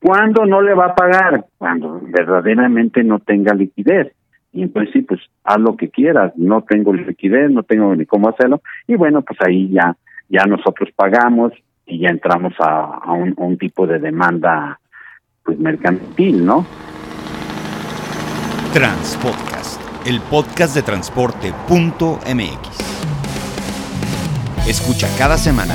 ¿Cuándo no le va a pagar? Cuando verdaderamente no tenga liquidez. Y entonces sí, pues haz lo que quieras, no tengo liquidez, no tengo ni cómo hacerlo. Y bueno, pues ahí ya, ya nosotros pagamos y ya entramos a, un, un tipo de demanda pues mercantil, ¿no? Transpodcast, el podcast de transporte.mx. Escucha cada semana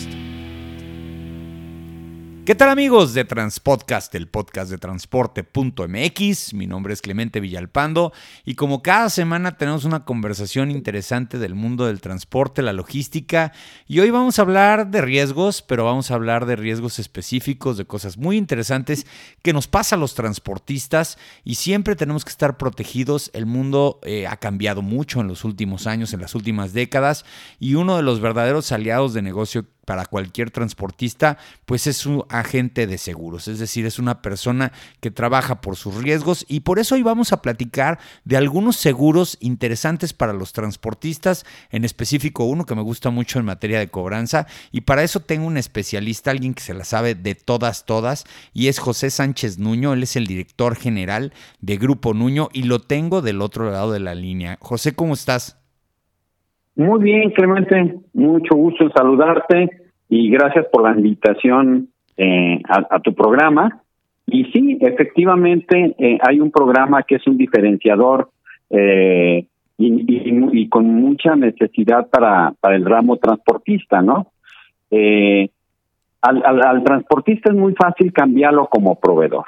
¿Qué tal amigos de Transpodcast, el podcast de transporte.mx? Mi nombre es Clemente Villalpando y como cada semana tenemos una conversación interesante del mundo del transporte, la logística y hoy vamos a hablar de riesgos, pero vamos a hablar de riesgos específicos, de cosas muy interesantes que nos pasa a los transportistas y siempre tenemos que estar protegidos. El mundo eh, ha cambiado mucho en los últimos años, en las últimas décadas y uno de los verdaderos aliados de negocio para cualquier transportista, pues es un agente de seguros, es decir, es una persona que trabaja por sus riesgos. Y por eso hoy vamos a platicar de algunos seguros interesantes para los transportistas, en específico uno que me gusta mucho en materia de cobranza. Y para eso tengo un especialista, alguien que se la sabe de todas, todas, y es José Sánchez Nuño, él es el director general de Grupo Nuño y lo tengo del otro lado de la línea. José, ¿cómo estás? Muy bien, Clemente, mucho gusto saludarte y gracias por la invitación eh, a, tu programa. Y sí, efectivamente eh, hay un programa que es un diferenciador eh, y, con mucha necesidad para, para el ramo transportista, ¿no? Al, al, transportista es muy fácil cambiarlo como proveedor.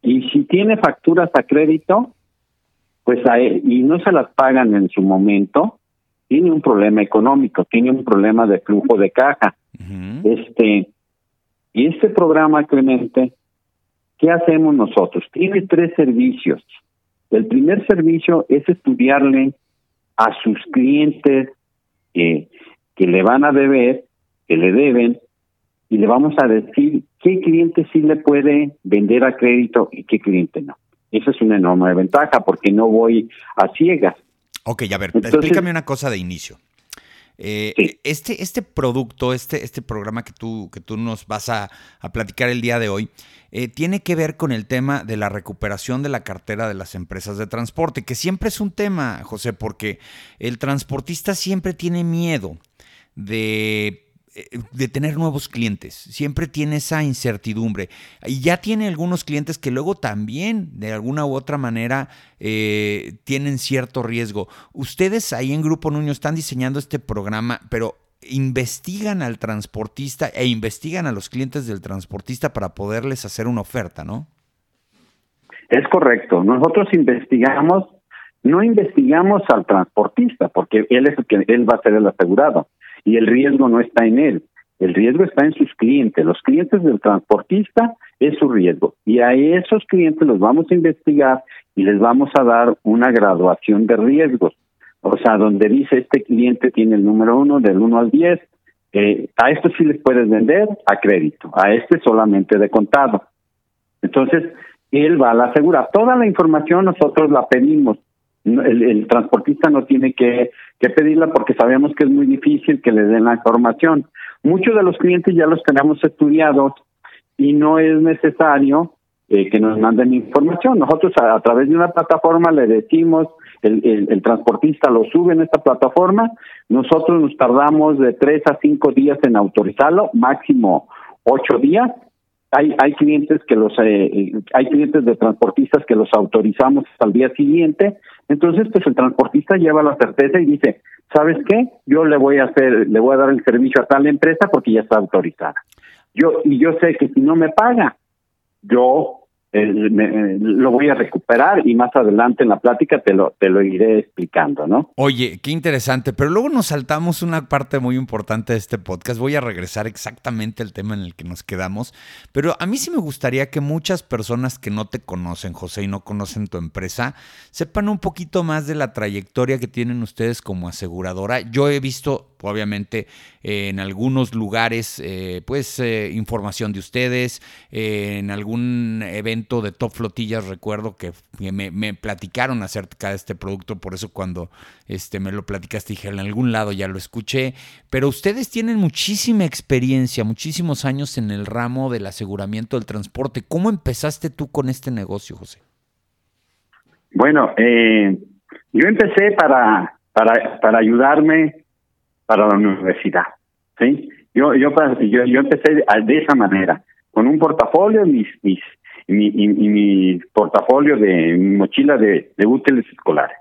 Y si tiene facturas a crédito, pues a y no se las pagan en su momento, tiene un problema económico, tiene un problema de flujo de caja. Este, y este programa, Clemente, ¿qué hacemos nosotros? Tiene tres servicios. El primer servicio es estudiarle a sus clientes que, que le van a deber, que le deben, y le vamos a decir qué cliente sí le puede vender a crédito y qué cliente no. Esa es una enorme ventaja porque no voy a ciegas. Ok, a ver, explícame una cosa de inicio. Eh, este, este producto, este, este programa que tú, que tú nos vas a, platicar el día de hoy, eh, tiene que ver con el tema de la recuperación de la cartera de las empresas de transporte, que siempre es un tema, José, porque el transportista siempre tiene miedo de de tener nuevos clientes. Siempre tiene esa incertidumbre. Y ya tiene algunos clientes que luego también, de alguna u otra manera, eh, tienen cierto riesgo. Ustedes ahí en Grupo Nuño están diseñando este programa, pero investigan al transportista e investigan a los clientes del transportista para poderles hacer una oferta, ¿no? Es correcto. Nosotros investigamos, no investigamos al transportista, porque él es el que él va a ser el asegurado y el riesgo no está en él, el riesgo está en sus clientes. Los clientes del transportista es su riesgo y a esos clientes los vamos a investigar y les vamos a dar una graduación de riesgos. O sea, donde dice este cliente tiene el número uno del uno al diez, eh, a esto sí les puedes vender a crédito, a este solamente de contado. Entonces, él va a la asegura. Toda la información nosotros la pedimos el, transportista no tiene que, que pedirla porque sabemos que es muy difícil que le den la información. Muchos de los clientes ya los tenemos estudiados y no es necesario eh, que nos manden información. Nosotros a, través de una plataforma le decimos, el, el, el, transportista lo sube en esta plataforma, nosotros nos tardamos de tres a cinco días en autorizarlo, máximo ocho días, hay hay clientes que los eh, hay clientes de transportistas que los autorizamos al día siguiente. Entonces pues el transportista lleva la certeza y dice sabes qué yo le voy a hacer le voy a dar el servicio a tal empresa porque ya está autorizada. Yo y yo sé que si no me paga yo eh, eh, lo voy a recuperar y más adelante en la plática te lo, te lo iré explicando, ¿no? Oye, qué interesante, pero luego nos saltamos una parte muy importante de este podcast. Voy a regresar exactamente al tema en el que nos quedamos, pero a mí sí me gustaría que muchas personas que no te conocen, José, y no conocen tu empresa, sepan un poquito más de la trayectoria que tienen ustedes como aseguradora. Yo he visto obviamente en algunos lugares, eh, pues información de ustedes, en algún evento de Top Flotillas recuerdo que me, platicaron acerca de este producto, por eso cuando este, me lo platicaste dije, en algún lado ya lo escuché, pero ustedes tienen muchísima experiencia, muchísimos años en el ramo del aseguramiento del transporte. ¿Cómo empezaste tú con este negocio, José? Bueno, eh, yo empecé para, para, para ayudarme para la universidad, ¿sí? Yo, yo, yo, yo empecé de esa manera, con un portafolio, mis, mis, mi, y, mi portafolio de mi mochila de, de útiles escolares.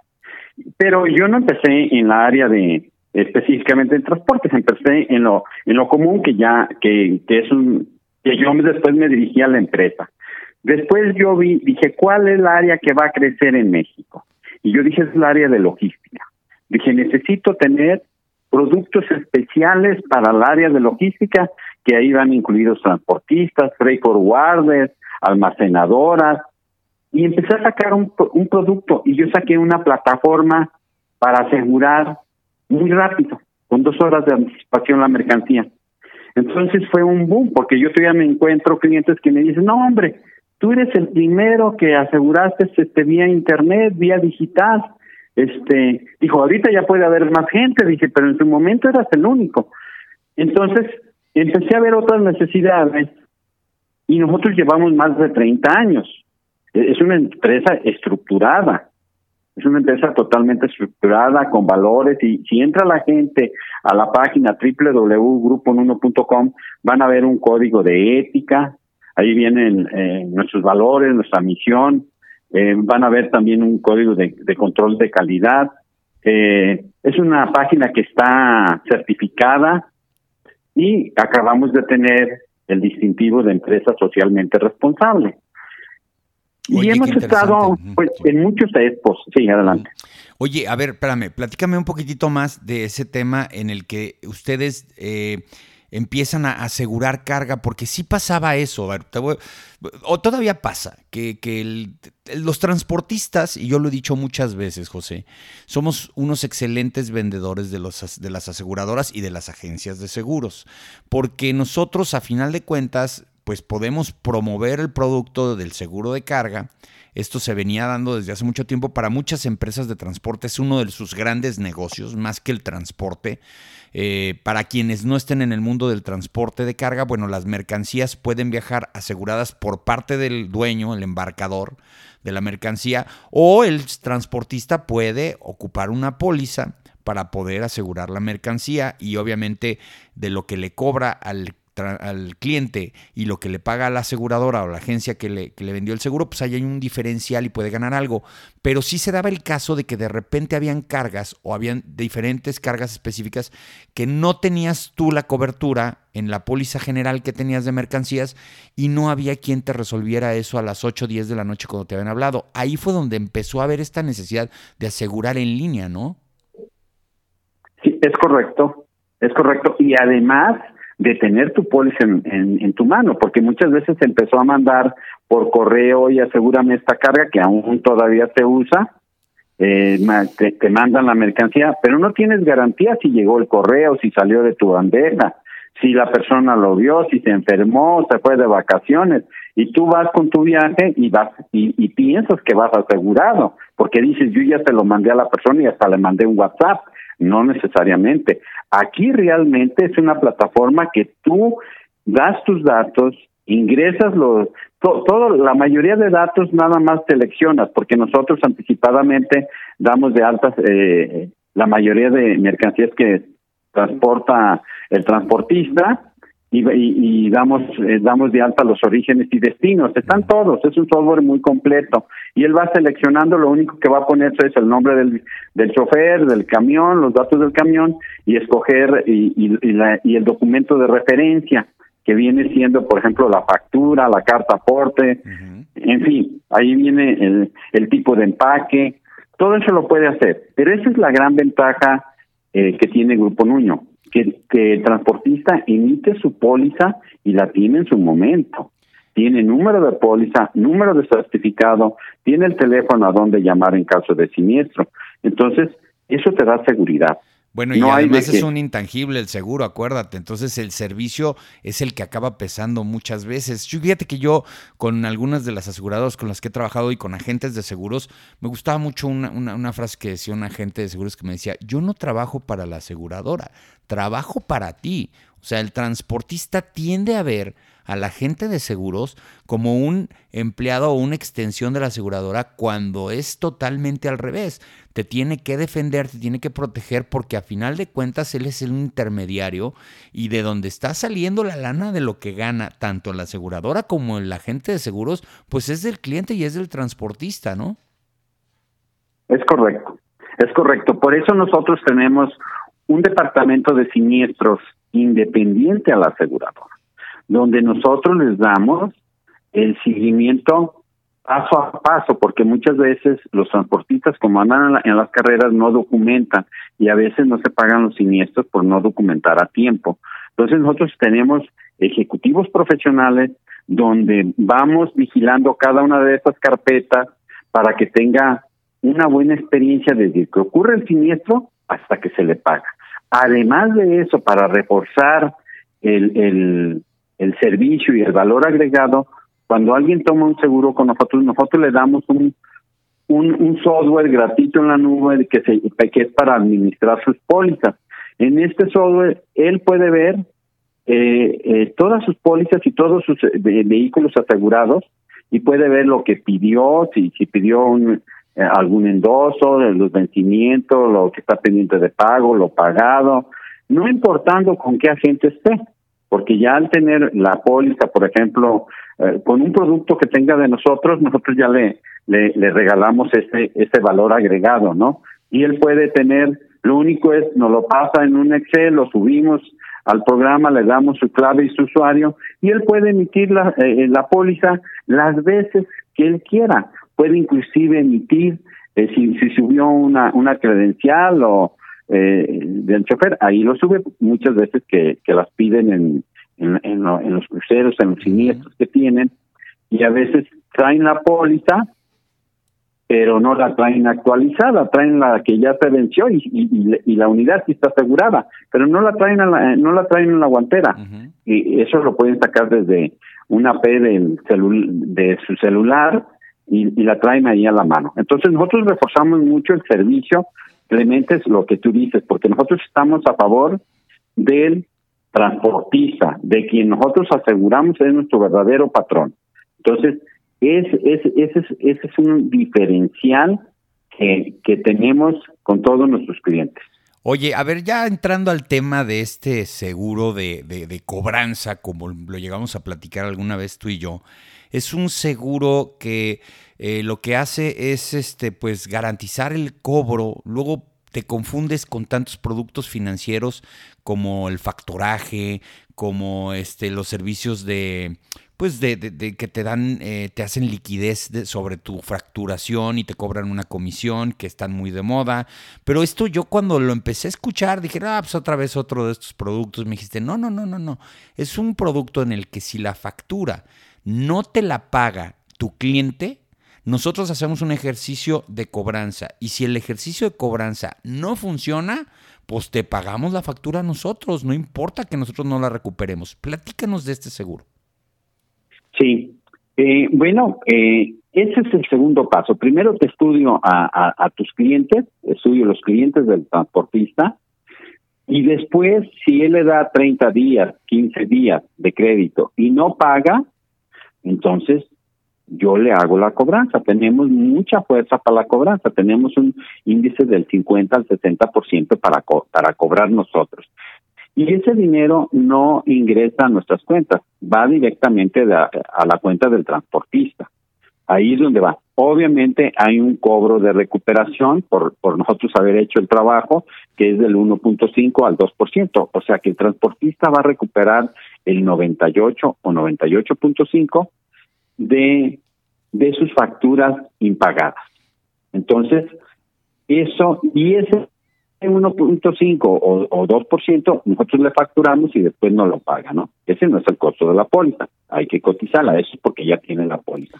Pero yo no empecé en la área de específicamente en transportes, empecé en lo en lo común que ya que, que es un que yo después me dirigí a la empresa. Después yo vi, dije, ¿cuál es el área que va a crecer en México? Y yo dije, es el área de logística. Dije, necesito tener productos especiales para el área de logística, que ahí van incluidos transportistas, freight forwarders, almacenadoras, y empecé a sacar un, un producto y yo saqué una plataforma para asegurar muy rápido, con dos horas de anticipación la mercancía. Entonces fue un boom, porque yo todavía me encuentro clientes que me dicen, no hombre, tú eres el primero que aseguraste este vía internet, vía digital. Este, dijo, ahorita ya puede haber más gente, dije, pero en su momento eras el único. Entonces, empecé a ver otras necesidades y nosotros llevamos más de 30 años. Es una empresa estructurada, es una empresa totalmente estructurada, con valores, y si entra la gente a la página www.grupo1.com, van a ver un código de ética, ahí vienen eh, nuestros valores, nuestra misión, eh, van a ver también un código de, control de calidad. Eh, es una página que está certificada y acabamos de tener el distintivo de empresa socialmente responsable y hemos estado pues, en muchos expos. Sí, adelante. Oye, a ver, espérame, platícame un poquitito más de ese tema en el que ustedes eh, empiezan a asegurar carga, porque sí pasaba eso, o todavía pasa, que, que los transportistas, y yo lo he dicho muchas veces, José, somos unos excelentes vendedores de, los, de las aseguradoras y de las agencias de seguros, porque nosotros a final de cuentas pues podemos promover el producto del seguro de carga. Esto se venía dando desde hace mucho tiempo para muchas empresas de transporte, es uno de sus grandes negocios, más que el transporte. Eh, para quienes no estén en el mundo del transporte de carga, bueno, las mercancías pueden viajar aseguradas por parte del dueño, el embarcador de la mercancía, o el transportista puede ocupar una póliza para poder asegurar la mercancía y obviamente de lo que le cobra al al cliente y lo que le paga la aseguradora o la agencia que le, que le vendió el seguro, pues ahí hay un diferencial y puede ganar algo. Pero sí se daba el caso de que de repente habían cargas o habían diferentes cargas específicas que no tenías tú la cobertura en la póliza general que tenías de mercancías y no había quien te resolviera eso a las 8 o 10 de la noche cuando te habían hablado. Ahí fue donde empezó a haber esta necesidad de asegurar en línea, ¿no? Sí, es correcto, es correcto. Y además de tener tu póliza en, en, tu mano, porque muchas veces se empezó a mandar por correo y asegúrame esta carga que aún todavía se usa, eh, te, mandan la mercancía, pero no tienes garantía si llegó el correo, si salió de tu bandeja, si la persona lo vio, si se enfermó, se fue de vacaciones, y tú vas con tu viaje y vas y, y piensas que vas asegurado, porque dices yo ya se lo mandé a la persona y hasta le mandé un WhatsApp, no necesariamente. Aquí realmente es una plataforma que tú das tus datos, ingresas los, todo, la mayoría de datos nada más seleccionas, porque nosotros anticipadamente damos de altas eh, la mayoría de mercancías que transporta el transportista y, damos eh, damos de alta los orígenes y destinos. Están todos, es un software muy completo. Y él va seleccionando, lo único que va a ponerse es el nombre del, del chofer, del camión, los datos del camión y escoger y, y, la, y el documento de referencia que viene siendo, por ejemplo, la factura, la carta aporte, en fin, ahí viene el, el tipo de empaque, todo eso lo puede hacer. Pero esa es la gran ventaja eh, que tiene Grupo Nuño que, que el transportista emite su póliza y la tiene en su momento. Tiene número de póliza, número de certificado, tiene el teléfono a donde llamar en caso de siniestro. Entonces, eso te da seguridad. Bueno, y además es un intangible el seguro, acuérdate. Entonces el servicio es el que acaba pesando muchas veces. Yo, fíjate que yo con algunas de las aseguradoras con las que he trabajado y con agentes de seguros, me gustaba mucho una, una frase que decía un agente de seguros que me decía, yo no trabajo para la aseguradora, trabajo para ti. O sea, el transportista tiende a ver a la gente de seguros como un empleado o una extensión de la aseguradora cuando es totalmente al revés. Te tiene que defender, te tiene que proteger porque a final de cuentas él es el intermediario y de donde está saliendo la lana de lo que gana tanto la aseguradora como el agente de seguros, pues es del cliente y es del transportista, ¿no? Es correcto, es correcto. Por eso nosotros tenemos un departamento de siniestros independiente a la aseguradora, donde nosotros les damos el seguimiento paso a paso, porque muchas veces los transportistas, como andan en, las carreras, no documentan y a veces no se pagan los siniestros por no documentar a tiempo. Entonces nosotros tenemos ejecutivos profesionales donde vamos vigilando cada una de estas carpetas para que tenga una buena experiencia desde que ocurre el siniestro hasta que se le paga. Además de eso, para reforzar el, el, el servicio y el valor agregado, cuando alguien toma un seguro con nosotros, nosotros le damos un, un, software gratuito en la nube que, se, que es para administrar sus pólizas. En este software, él puede ver eh, eh, todas sus pólizas y todos sus eh, vehículos asegurados y puede ver lo que pidió, si, si pidió un, eh, algún endoso, los vencimientos, lo que está pendiente de pago, lo pagado, no importando con qué agente esté, porque ya al tener la póliza, por ejemplo, eh, con un producto que tenga de nosotros, nosotros ya le, le, le regalamos ese, ese valor agregado, ¿no? Y él puede tener, lo único es, nos lo pasa en un Excel, lo subimos al programa, le damos su clave y su usuario, y él puede emitir la, eh, la póliza las veces que él quiera puede inclusive emitir, eh, si, si subió una, una credencial o eh, del chofer, ahí lo sube muchas veces que, que las piden en, en, en, los cruceros, en los siniestros que tienen, y a veces traen la póliza, pero no la traen actualizada, traen la que ya se venció y, y, la unidad sí está asegurada, pero no la traen la, no la traen en la guantera. Y eso lo pueden sacar desde una P del de su celular y, la traen ahí a la mano. Entonces nosotros reforzamos mucho el servicio, Clemente, es lo que tú dices, porque nosotros estamos a favor del transportista, de quien nosotros aseguramos es nuestro verdadero patrón. Entonces, es, es, ese, es, ese es un diferencial que, que tenemos con todos nuestros clientes. Oye, a ver, ya entrando al tema de este seguro de, de, de, cobranza, como lo llegamos a platicar alguna vez tú y yo, es un seguro que eh, lo que hace es este, pues, garantizar el cobro. Luego te confundes con tantos productos financieros como el factoraje, como este, los servicios de, pues de, que te dan, eh, te hacen liquidez sobre tu fracturación y te cobran una comisión que están muy de moda. Pero esto yo cuando lo empecé a escuchar dije, ah, pues otra vez otro de estos productos. Me dijiste, no, no, no, no, no. Es un producto en el que si la factura no te la paga tu cliente, nosotros hacemos un ejercicio de cobranza y si el ejercicio de cobranza no funciona, pues te pagamos la factura nosotros, no importa que nosotros no la recuperemos. Platícanos de este seguro. Sí, eh, bueno, eh, ese es el segundo paso. Primero te estudio a, a, tus clientes, estudio los clientes del transportista y después si él le da 30 días, 15 días de crédito y no paga, entonces yo le hago la cobranza. Tenemos mucha fuerza para la cobranza. Tenemos un índice del 50 al 60% para, para cobrar nosotros. Y ese dinero no ingresa a nuestras cuentas, va directamente a la cuenta del transportista. Ahí es donde va. Obviamente hay un cobro de recuperación por, por nosotros haber hecho el trabajo, que es del 1.5 al 2%. O sea que el transportista va a recuperar el 98 o 98.5 de, de sus facturas impagadas. Entonces, eso, y ese 1.5 o, o 2% nosotros le facturamos y después no lo paga, ¿no? Ese no es el costo de la póliza, hay que cotizarla, eso es porque ya tiene la póliza.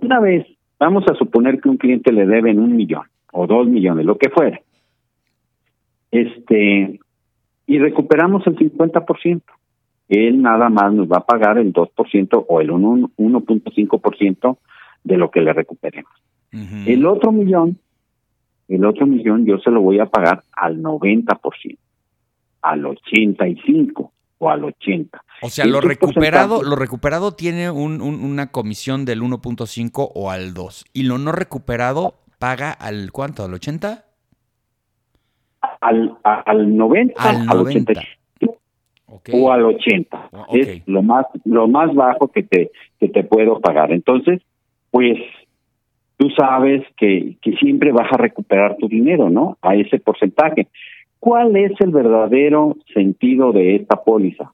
Una vez, vamos a suponer que un cliente le debe un millón o dos millones, lo que fuera. este, y recuperamos el 50%. Él nada más nos va a pagar el 2% o el 1.5% de lo que le recuperemos. El otro millón, el otro millón yo se lo voy a pagar al 90%, al 85 o al 80. O sea, lo recuperado, lo recuperado tiene un, una comisión del 1.5 o al 2 y lo no recuperado paga al cuánto, al 80? Al, al 90, al, 90. O al 80. Es lo más lo más bajo que te que te puedo pagar. Entonces, pues tú sabes que, que siempre vas a recuperar tu dinero, ¿no? A ese porcentaje. ¿Cuál es el verdadero sentido de esta póliza?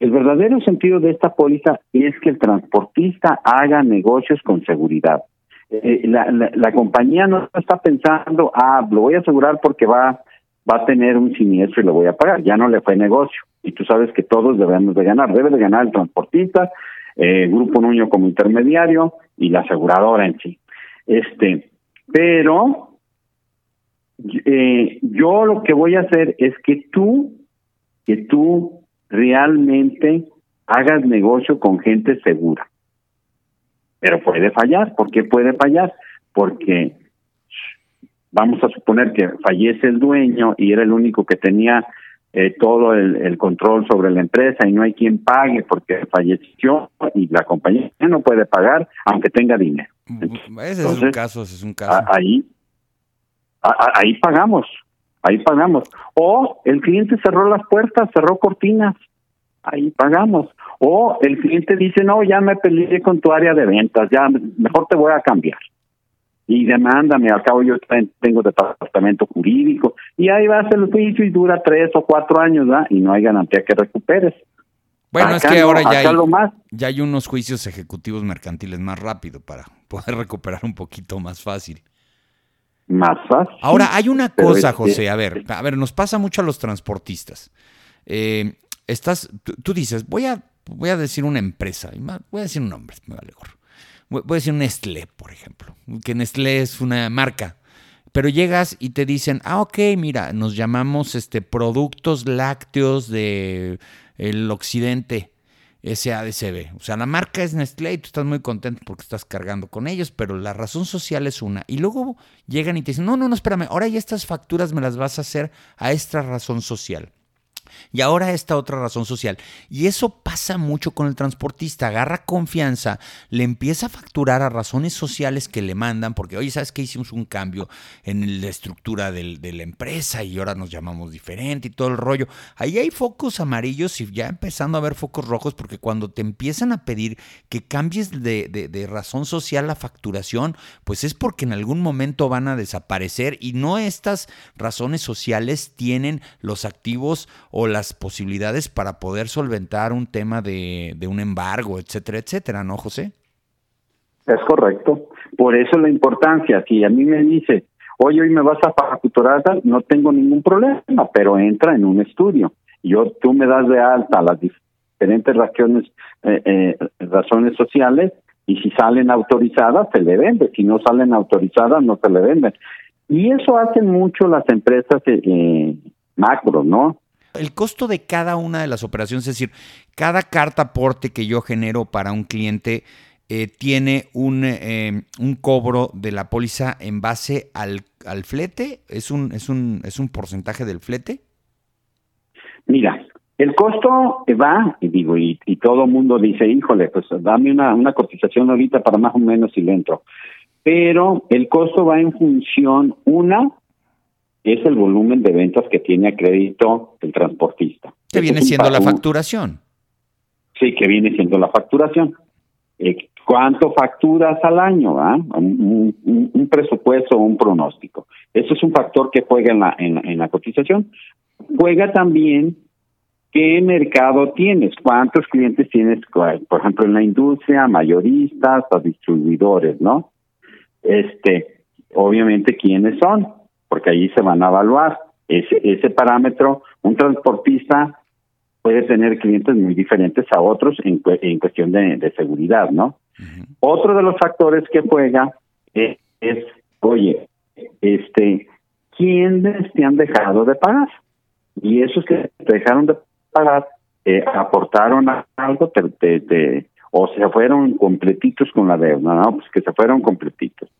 El verdadero sentido de esta póliza es que el transportista haga negocios con seguridad. Eh, la, la, compañía no está pensando, ah, lo voy a asegurar porque va, va a tener un siniestro y lo voy a pagar. Ya no le fue negocio. Y tú sabes que todos debemos de ganar. Debe de ganar el transportista, eh, Grupo Nuño como intermediario y la aseguradora en sí. Este, pero eh, yo lo que voy a hacer es que tú, que tú realmente hagas negocio con gente segura. Pero puede fallar. ¿Por qué puede fallar? Porque vamos a suponer que fallece el dueño y era el único que tenía eh, todo el, control sobre la empresa y no hay quien pague porque falleció y la compañía no puede pagar aunque tenga dinero. Ese es un caso, ese es un caso. Ahí, ahí pagamos, ahí pagamos. O el cliente cerró las puertas, cerró cortinas, ahí pagamos. O el cliente dice, no, ya me peleé con tu área de ventas, ya mejor te voy a cambiar y demándame, al cabo yo tengo departamento jurídico, y ahí va a ser el juicio y dura tres o cuatro años, ¿verdad? Y no hay garantía que recuperes. Bueno, es que ahora ya hay, ya hay unos juicios ejecutivos mercantiles más rápido para poder recuperar un poquito más fácil. Más fácil. Ahora, hay una cosa, José, a ver, a ver, nos pasa mucho a los transportistas. Eh, estás, tú, dices, voy a, voy a decir una empresa, voy a decir un nombre, me vale gorro voy a decir Nestlé, por ejemplo, que Nestlé es una marca. Pero llegas y te dicen, ah, ok, mira, nos llamamos este, productos lácteos del el occidente, SADCB. O sea, la marca es Nestlé y tú estás muy contento porque estás cargando con ellos, pero la razón social es una. Y luego llegan y te dicen, no, no, no, espérame, ahora ya estas facturas me las vas a hacer a esta razón social. Y ahora esta otra razón social. Y eso pasa mucho con el transportista. Agarra confianza, le empieza a facturar a razones sociales que le mandan, porque oye, ¿sabes qué? Hicimos un cambio en la estructura de la empresa y ahora nos llamamos diferente y todo el rollo. Ahí hay focos amarillos y ya empezando a ver focos rojos, porque cuando te empiezan a pedir que cambies de, de razón social la facturación, pues es porque en algún momento van a desaparecer y no estas razones sociales tienen los activos o las posibilidades para poder solventar un tema de, un embargo, etcétera, etcétera, ¿no, José? Es correcto. Por eso la importancia, si a mí me dice, oye, hoy me vas a facturar, no tengo ningún problema, pero entra en un estudio. Yo, tú me das de alta las diferentes razones, eh, eh, razones sociales y si salen autorizadas, se le vende. Si no salen autorizadas, no se le venden. Y eso hacen mucho las empresas eh, macro, ¿no? El costo de cada una de las operaciones, es decir, cada carta aporte que yo genero para un cliente eh, tiene un, eh, un, cobro de la póliza en base al, al flete, ¿Es un, es, un, ¿es un porcentaje del flete? Mira, el costo va, y digo, y, y todo mundo dice, híjole, pues dame una, una cotización ahorita para más o menos y le entro. Pero el costo va en función, una, es el volumen de ventas que tiene a crédito el transportista. ¿Qué viene siendo la facturación? Sí, que viene siendo la facturación. Eh, ¿Cuánto facturas al año? Ah? Un, presupuesto o un pronóstico. Eso es un factor que juega en la, en, la cotización. Juega también qué mercado tienes, cuántos clientes tienes, por ejemplo, en la industria, mayoristas o distribuidores, ¿no? Este, obviamente, quiénes son porque allí se van a evaluar ese, ese parámetro. Un transportista puede tener clientes muy diferentes a otros en, en cuestión de, seguridad, ¿no? Otro de los factores que juega es, oye, este, quienes te han dejado de pagar. Y esos que te dejaron de pagar eh, aportaron algo te, o se fueron completitos con la deuda, ¿no? Pues que se fueron completitos.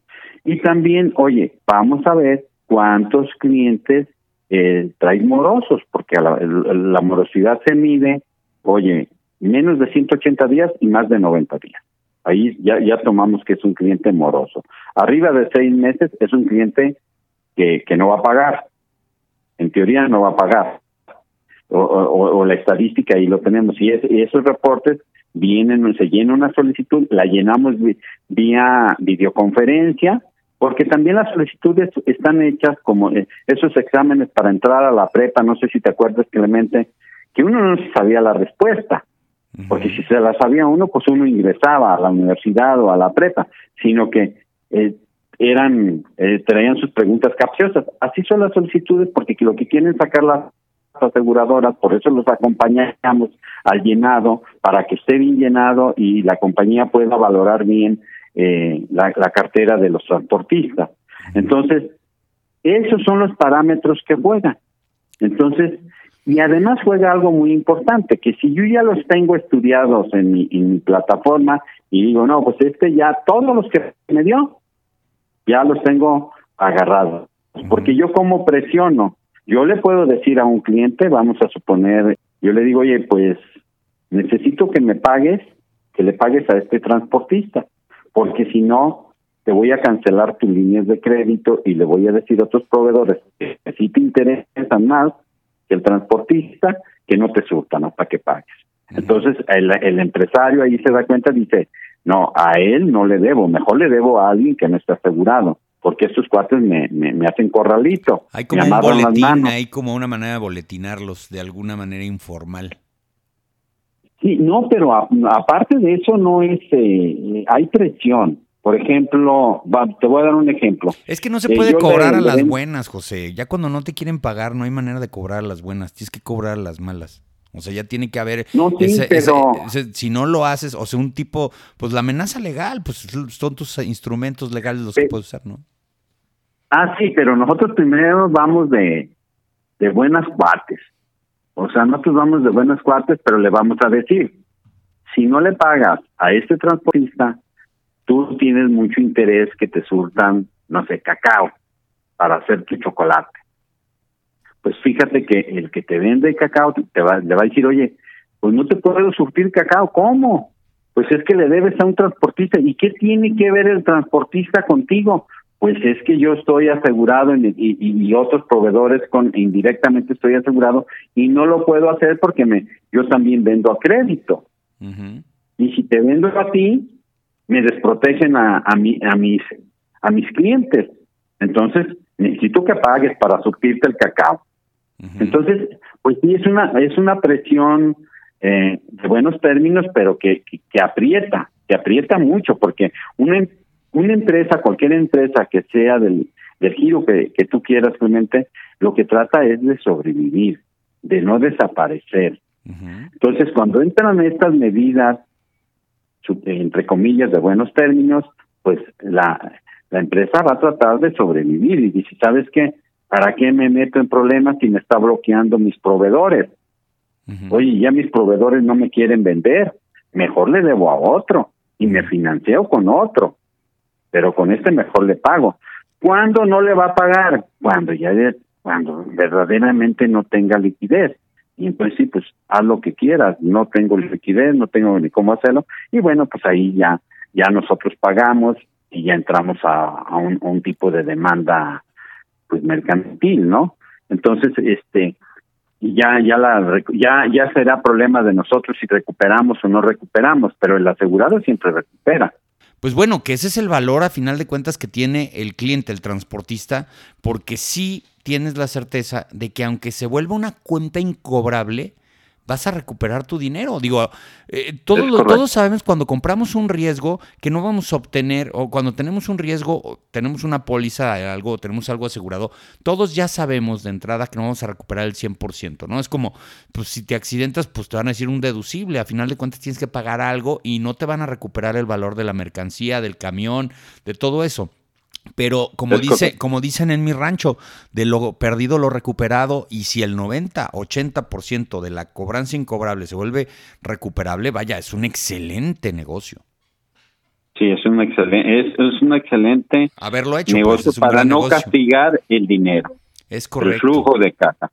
Y también, oye, vamos a ver cuántos clientes eh, traen morosos, porque la, la morosidad se mide, oye, menos de 180 días y más de 90 días. Ahí ya, ya tomamos que es un cliente moroso. Arriba de seis meses es un cliente que, no va a pagar. En teoría no va a pagar. O, la estadística ahí lo tenemos. Y, esos reportes vienen, se llena una solicitud, la llenamos vía videoconferencia, porque también las solicitudes están hechas como eh, esos exámenes para entrar a la prepa, no sé si te acuerdas, Clemente, que uno no sabía la respuesta. Porque si se la sabía uno, pues uno ingresaba a la universidad o a la prepa, sino que eh, eran, eh, traían sus preguntas capciosas. Así son las solicitudes, porque lo que quieren sacar las aseguradoras, por eso los acompañamos al llenado, para que esté bien llenado y la compañía pueda valorar bien eh, la, la cartera de los transportistas. Entonces, esos son los parámetros que juegan. Entonces, y además juega algo muy importante, que si yo ya los tengo estudiados en mi, en mi plataforma y digo, no, pues este ya, todos los que me dio, ya los tengo agarrados. Porque yo como presiono, yo le puedo decir a un cliente, vamos a suponer, yo le digo, oye, pues necesito que me pagues, que le pagues a este transportista, porque si no, te voy a cancelar tus líneas de crédito y le voy a decir a otros proveedores que si te interesan más, que el transportista que no te surta, ¿no? Para que pagues. Entonces el, el empresario ahí se da cuenta y dice, no, a él no le debo, mejor le debo a alguien que no está asegurado, porque estos cuates me, me, hacen corralito. Hay como un boletín, hay como una manera de boletinarlos de alguna manera informal. Sí, no, pero aparte de eso no es, eh, hay presión. Por ejemplo, te voy a dar un ejemplo. Es que no se eh, puede cobrar a las buenas, José. Ya cuando no te quieren pagar, no hay manera de cobrar a las buenas. Tienes que cobrar a las malas. O sea, ya tiene que haber. No, sí, pero... si no lo haces, o sea, un tipo, pues la amenaza legal, pues son tus instrumentos legales los que puedes usar, ¿no? Ah, sí, pero nosotros primero vamos de, de buenas partes. O sea, nosotros vamos de buenas partes, pero le vamos a decir: si no le pagas a este transportista, tú tienes mucho interés que te surtan, no sé, cacao para hacer tu chocolate. Pues fíjate que el que te vende cacao te va, le va a decir, oye, pues no te puedo surtir cacao, ¿cómo? Pues es que le debes a un transportista. ¿Y qué tiene que ver el transportista contigo? Pues es que yo estoy asegurado y, y, otros proveedores con indirectamente estoy asegurado y no lo puedo hacer porque me yo también vendo a crédito. Y si te vendo a ti, me desprotegen a, a, mi, a, mis, a mis clientes. Entonces, necesito que pagues para surtirte el cacao. Entonces, pues sí, es una, es una presión eh, de buenos términos, pero que, que, aprieta, que aprieta mucho, porque una, una empresa, cualquier empresa que sea del, del giro que, que tú quieras, realmente, lo que trata es de sobrevivir, de no desaparecer. Entonces, cuando entran estas medidas entre comillas, de buenos términos, pues la, la empresa va a tratar de sobrevivir y dice, ¿sabes qué? ¿Para qué me meto en problemas si me está bloqueando mis proveedores? Oye, ya mis proveedores no me quieren vender, mejor le debo a otro y me financio con otro, pero con este mejor le pago. ¿Cuándo no le va a pagar? Cuando ya cuando verdaderamente no tenga liquidez y entonces sí, pues haz lo que quieras, no tengo liquidez, no tengo ni cómo hacerlo, y bueno, pues ahí ya, ya nosotros pagamos y ya entramos a, un, tipo de demanda pues mercantil, ¿no? Entonces, este, ya, ya la, ya, ya será problema de nosotros si recuperamos o no recuperamos, pero el asegurado siempre recupera. Pues bueno, que ese es el valor a final de cuentas que tiene el cliente, el transportista, porque sí tienes la certeza de que aunque se vuelva una cuenta incobrable, vas a recuperar tu dinero. Digo, eh, todos, todos sabemos cuando compramos un riesgo que no vamos a obtener, o cuando tenemos un riesgo, tenemos una póliza de algo, tenemos algo asegurado, todos ya sabemos de entrada que no vamos a recuperar el 100%, ¿no? Es como, pues si te accidentas, pues te van a decir un deducible, a final de cuentas tienes que pagar algo y no te van a recuperar el valor de la mercancía, del camión, de todo eso. Pero como, dice, como dicen en mi rancho, de lo perdido lo recuperado, y si el 90, 80% de la cobranza incobrable se vuelve recuperable, vaya, es un excelente negocio. Sí, es un excelente, es, un excelente Haberlo hecho, pues, negocio para no castigar el dinero. Es correcto. El flujo de caja.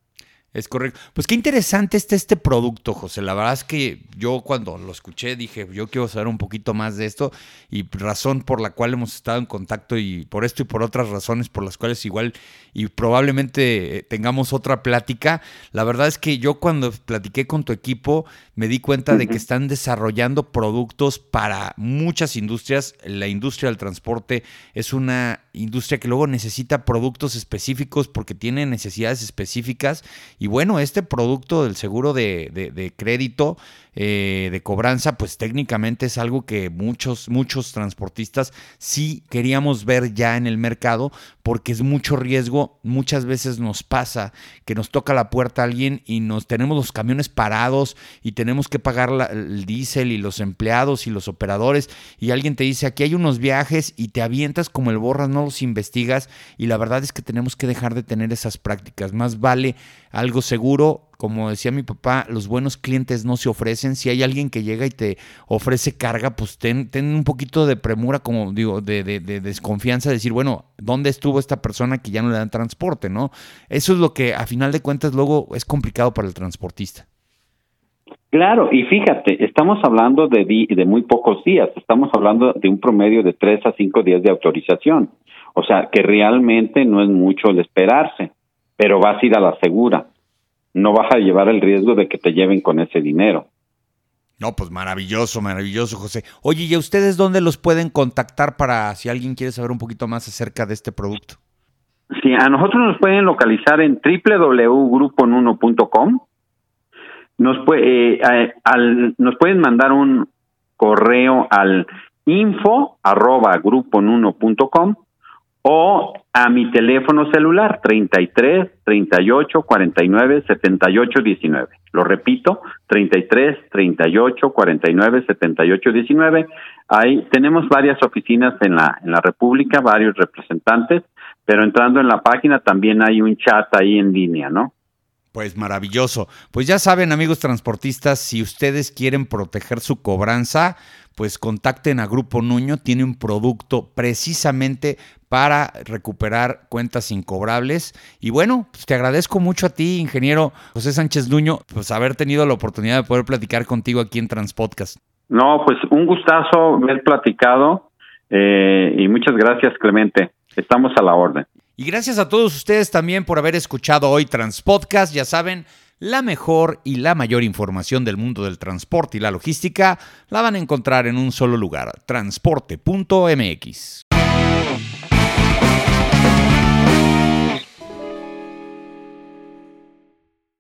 Es correcto. Pues qué interesante está este producto, José. La verdad es que yo cuando lo escuché dije, yo quiero saber un poquito más de esto y razón por la cual hemos estado en contacto y por esto y por otras razones por las cuales igual y probablemente eh, tengamos otra plática. La verdad es que yo cuando platiqué con tu equipo me di cuenta de que están desarrollando productos para muchas industrias. La industria del transporte es una industria que luego necesita productos específicos porque tiene necesidades específicas y bueno, este producto del seguro de, crédito, eh, de cobranza, pues técnicamente es algo que muchos, muchos transportistas sí queríamos ver ya en el mercado porque es mucho riesgo. Muchas veces nos pasa que nos toca la puerta alguien y nos tenemos los camiones parados y tenemos que pagar el diésel y los empleados y los operadores y alguien te dice aquí hay unos viajes y te avientas como el borras, no los investigas y la verdad es que tenemos que dejar de tener esas prácticas. Más vale algo seguro. Como decía mi papá, los buenos clientes no se ofrecen. Si hay alguien que llega y te ofrece carga, pues ten, un poquito de premura, como digo, de, de, de, desconfianza, decir, bueno, ¿dónde estuvo esta persona que ya no le dan transporte? ¿no? Eso es lo que a final de cuentas luego es complicado para el transportista. Claro, y fíjate, estamos hablando de, de muy pocos días, estamos hablando de un promedio de tres a cinco días de autorización, o sea que realmente no es mucho el esperarse pero vas a ir a la segura. No vas a llevar el riesgo de que te lleven con ese dinero. No, pues maravilloso, maravilloso, José. Oye, ¿y a ustedes dónde los pueden contactar para si alguien quiere saber un poquito más acerca de este producto? Sí, a nosotros nos pueden localizar en www.gruponuno.com. Nos, puede, eh, nos pueden mandar un correo al info arroba o a mi teléfono celular 33 38 49 78 19. Lo repito, 33 38 49 78 19. Ahí tenemos varias oficinas en la en la República, varios representantes, pero entrando en la página también hay un chat ahí en línea, ¿no? Pues maravilloso. Pues ya saben, amigos transportistas, si ustedes quieren proteger su cobranza, pues contacten a Grupo Nuño, tiene un producto precisamente para recuperar cuentas incobrables. Y bueno, pues te agradezco mucho a ti, ingeniero José Sánchez Nuño, pues haber tenido la oportunidad de poder platicar contigo aquí en Transpodcast. No, pues un gustazo haber platicado eh, y muchas gracias, Clemente. Estamos a la orden. Y gracias a todos ustedes también por haber escuchado hoy Transpodcast. Ya saben, la mejor y la mayor información del mundo del transporte y la logística la van a encontrar en un solo lugar, transporte.mx.